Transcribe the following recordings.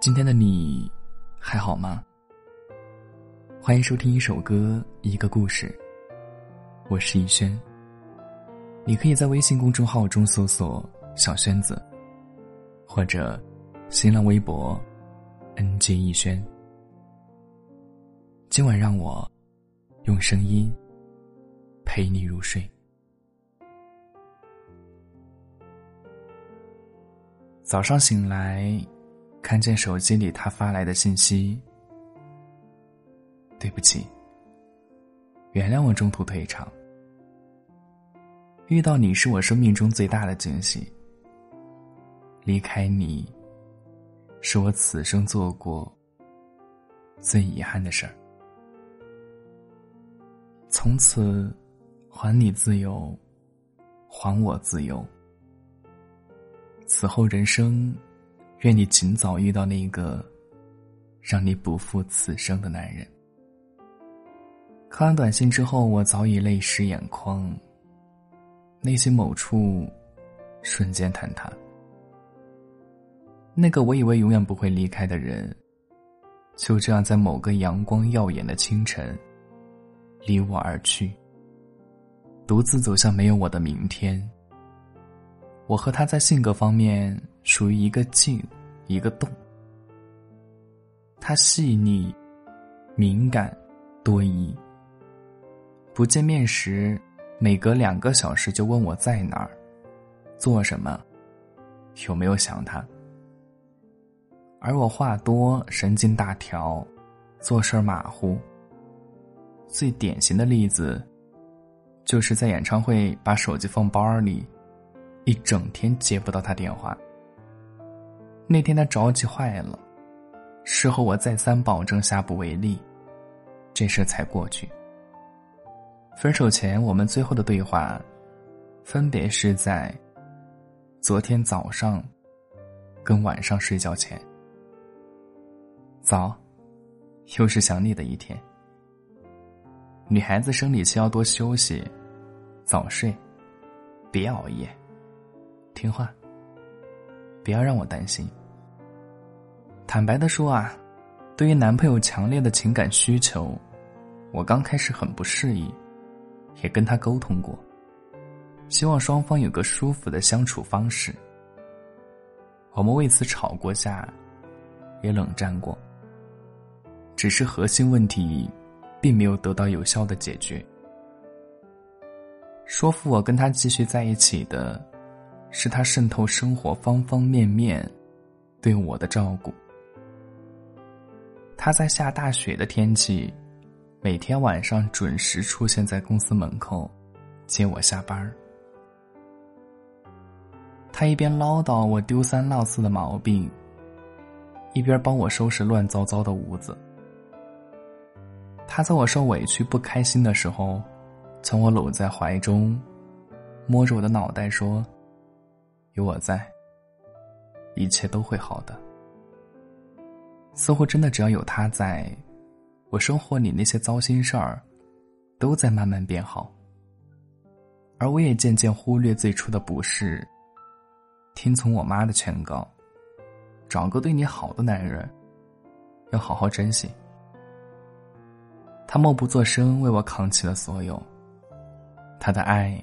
今天的你还好吗？欢迎收听一首歌，一个故事。我是逸轩。你可以在微信公众号中搜索“小轩子”，或者新浪微博 “nj 逸轩”。今晚让我用声音陪你入睡。早上醒来，看见手机里他发来的信息。对不起，原谅我中途退场。遇到你是我生命中最大的惊喜。离开你，是我此生做过最遗憾的事儿。从此，还你自由，还我自由。此后人生，愿你尽早遇到那个让你不负此生的男人。看完短信之后，我早已泪湿眼眶，内心某处瞬间坍塌。那个我以为永远不会离开的人，就这样在某个阳光耀眼的清晨离我而去，独自走向没有我的明天。我和他在性格方面属于一个静，一个洞。他细腻、敏感、多疑。不见面时，每隔两个小时就问我在哪儿，做什么，有没有想他。而我话多，神经大条，做事马虎。最典型的例子，就是在演唱会把手机放包里。一整天接不到他电话。那天他着急坏了，事后我再三保证下不为例，这事才过去。分手前我们最后的对话，分别是在昨天早上跟晚上睡觉前。早，又是想你的一天。女孩子生理期要多休息，早睡，别熬夜。听话，不要让我担心。坦白的说啊，对于男朋友强烈的情感需求，我刚开始很不适应，也跟他沟通过，希望双方有个舒服的相处方式。我们为此吵过架，也冷战过。只是核心问题，并没有得到有效的解决。说服我跟他继续在一起的。是他渗透生活方方面面，对我的照顾。他在下大雪的天气，每天晚上准时出现在公司门口，接我下班他一边唠叨我丢三落四的毛病，一边帮我收拾乱糟糟的屋子。他在我受委屈不开心的时候，将我搂在怀中，摸着我的脑袋说。有我在，一切都会好的。似乎真的只要有他在，我生活里那些糟心事儿，都在慢慢变好。而我也渐渐忽略最初的不适，听从我妈的劝告，找个对你好的男人，要好好珍惜。他默不作声为我扛起了所有。他的爱，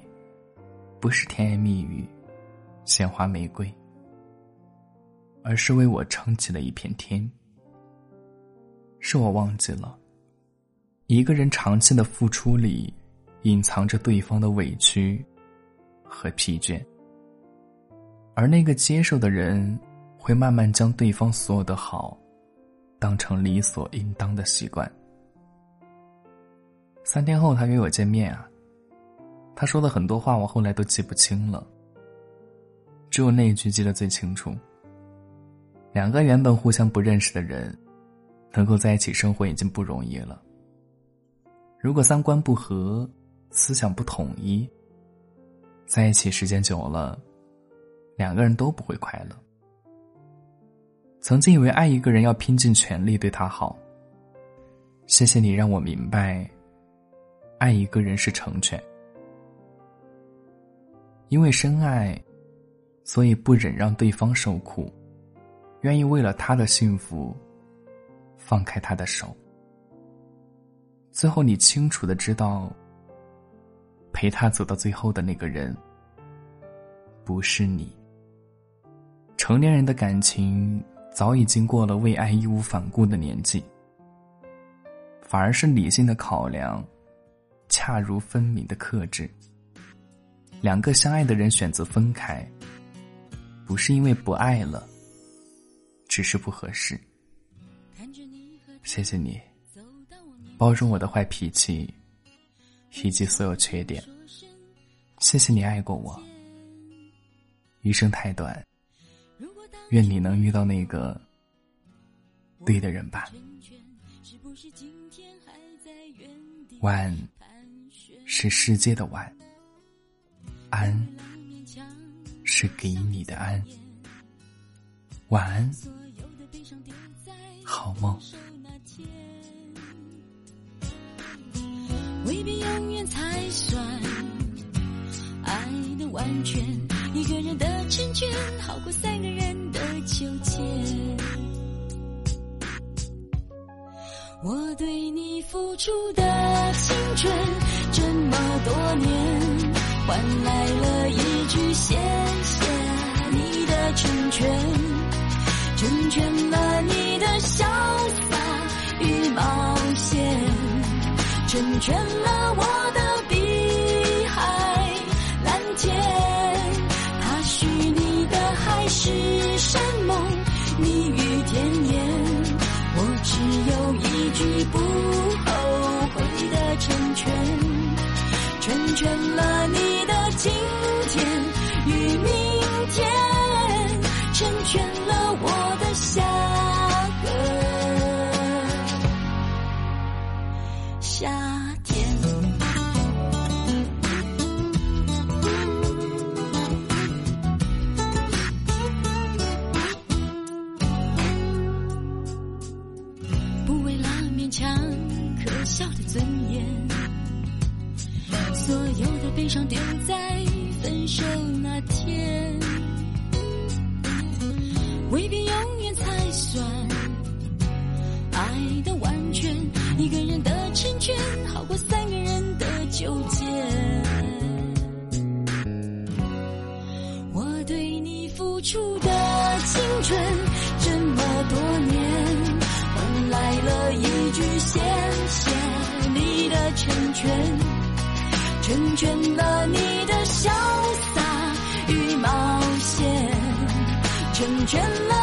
不是甜言蜜语。鲜花玫瑰，而是为我撑起了一片天。是我忘记了，一个人长期的付出里，隐藏着对方的委屈和疲倦，而那个接受的人，会慢慢将对方所有的好，当成理所应当的习惯。三天后，他约我见面啊，他说的很多话，我后来都记不清了。只有那一句记得最清楚。两个原本互相不认识的人，能够在一起生活已经不容易了。如果三观不合，思想不统一，在一起时间久了，两个人都不会快乐。曾经以为爱一个人要拼尽全力对他好，谢谢你让我明白，爱一个人是成全，因为深爱。所以不忍让对方受苦，愿意为了他的幸福放开他的手。最后，你清楚的知道，陪他走到最后的那个人不是你。成年人的感情早已经过了为爱义无反顾的年纪，反而是理性的考量，恰如分明的克制。两个相爱的人选择分开，不是因为不爱了，只是不合适。谢谢你，包容我的坏脾气，以及所有缺点。谢谢你爱过我，余生太短，愿你能遇到那个对的人吧。晚是世界的晚。安，是给你的安。晚安，好梦。未必永远才算爱的完全，一个人的成全好过三个人的纠结。我对你付出的青春这么多年。换来了一句谢谢你的成全，成全了你的潇洒与冒险，成全了有的成全了你的潇洒与冒险，成全了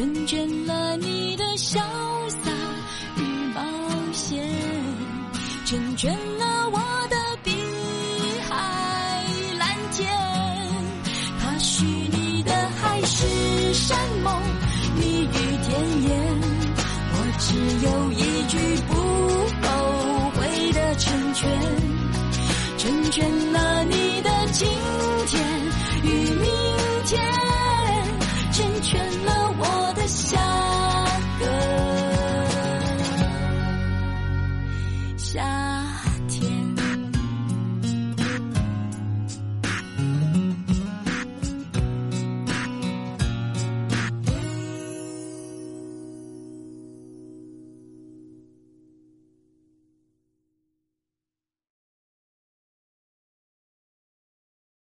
成全了你的潇洒与冒险，成全了我的碧海蓝天。他许你的海誓山盟，蜜语甜言，我只有一句不后悔的成全，成全了你的今。